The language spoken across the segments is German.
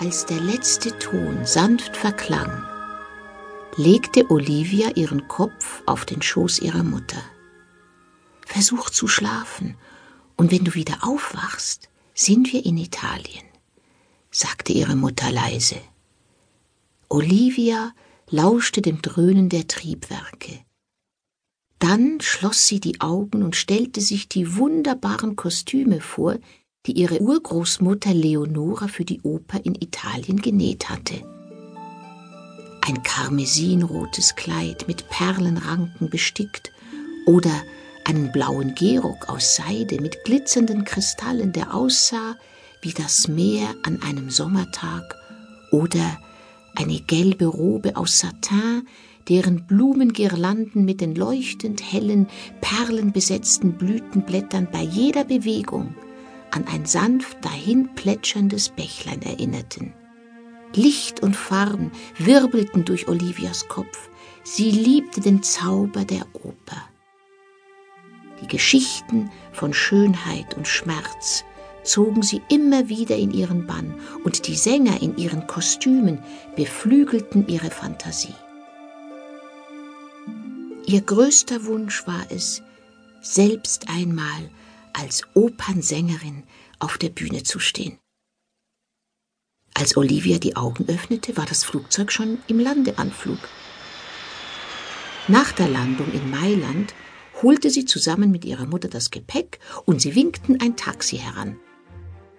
Als der letzte Ton sanft verklang, legte Olivia ihren Kopf auf den Schoß ihrer Mutter. Versuch zu schlafen, und wenn du wieder aufwachst, sind wir in Italien, sagte ihre Mutter leise. Olivia lauschte dem Dröhnen der Triebwerke. Dann schloss sie die Augen und stellte sich die wunderbaren Kostüme vor, die ihre Urgroßmutter Leonora für die Oper in Italien genäht hatte. Ein karmesinrotes Kleid mit Perlenranken bestickt oder einen blauen Gehrock aus Seide mit glitzernden Kristallen, der aussah wie das Meer an einem Sommertag oder eine gelbe Robe aus Satin, deren Blumengirlanden mit den leuchtend hellen, perlenbesetzten Blütenblättern bei jeder Bewegung an ein sanft dahin plätscherndes Bächlein erinnerten. Licht und Farben wirbelten durch Olivias Kopf. Sie liebte den Zauber der Oper. Die Geschichten von Schönheit und Schmerz zogen sie immer wieder in ihren Bann, und die Sänger in ihren Kostümen beflügelten ihre Fantasie. Ihr größter Wunsch war es, selbst einmal als Opernsängerin auf der Bühne zu stehen. Als Olivia die Augen öffnete, war das Flugzeug schon im Landeanflug. Nach der Landung in Mailand holte sie zusammen mit ihrer Mutter das Gepäck und sie winkten ein Taxi heran.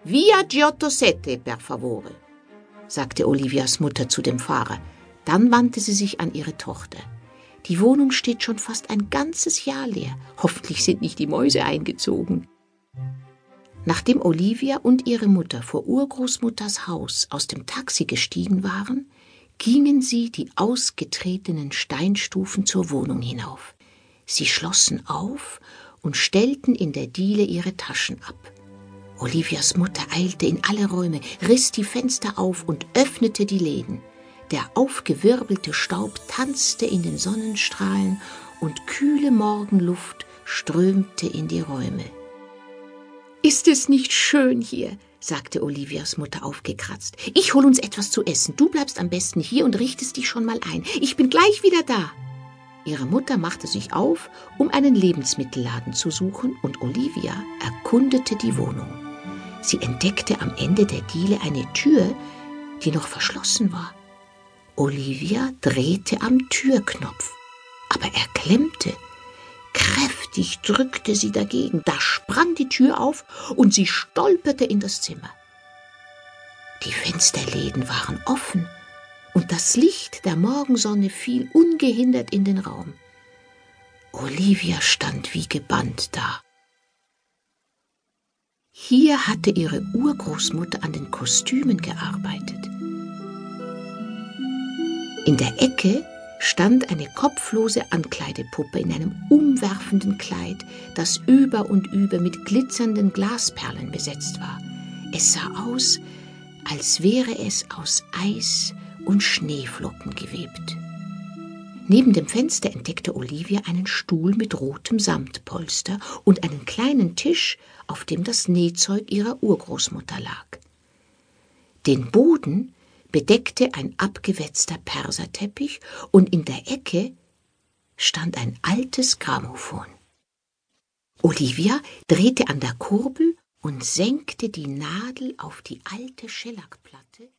Via Giotto Sette, per favore, sagte Olivias Mutter zu dem Fahrer. Dann wandte sie sich an ihre Tochter. Die Wohnung steht schon fast ein ganzes Jahr leer. Hoffentlich sind nicht die Mäuse eingezogen. Nachdem Olivia und ihre Mutter vor Urgroßmutters Haus aus dem Taxi gestiegen waren, gingen sie die ausgetretenen Steinstufen zur Wohnung hinauf. Sie schlossen auf und stellten in der Diele ihre Taschen ab. Olivias Mutter eilte in alle Räume, riss die Fenster auf und öffnete die Läden. Der aufgewirbelte Staub tanzte in den Sonnenstrahlen und kühle Morgenluft strömte in die Räume. Ist es nicht schön hier? sagte Olivias Mutter aufgekratzt. Ich hol uns etwas zu essen. Du bleibst am besten hier und richtest dich schon mal ein. Ich bin gleich wieder da. Ihre Mutter machte sich auf, um einen Lebensmittelladen zu suchen, und Olivia erkundete die Wohnung. Sie entdeckte am Ende der Diele eine Tür, die noch verschlossen war. Olivia drehte am Türknopf, aber er klemmte. Kräftig drückte sie dagegen, da sprang die Tür auf und sie stolperte in das Zimmer. Die Fensterläden waren offen und das Licht der Morgensonne fiel ungehindert in den Raum. Olivia stand wie gebannt da. Hier hatte ihre Urgroßmutter an den Kostümen gearbeitet. In der Ecke stand eine kopflose Ankleidepuppe in einem umwerfenden Kleid, das über und über mit glitzernden Glasperlen besetzt war. Es sah aus, als wäre es aus Eis und Schneeflocken gewebt. Neben dem Fenster entdeckte Olivia einen Stuhl mit rotem Samtpolster und einen kleinen Tisch, auf dem das Nähzeug ihrer Urgroßmutter lag. Den Boden bedeckte ein abgewetzter Perserteppich und in der Ecke stand ein altes Grammophon. Olivia drehte an der Kurbel und senkte die Nadel auf die alte Schellackplatte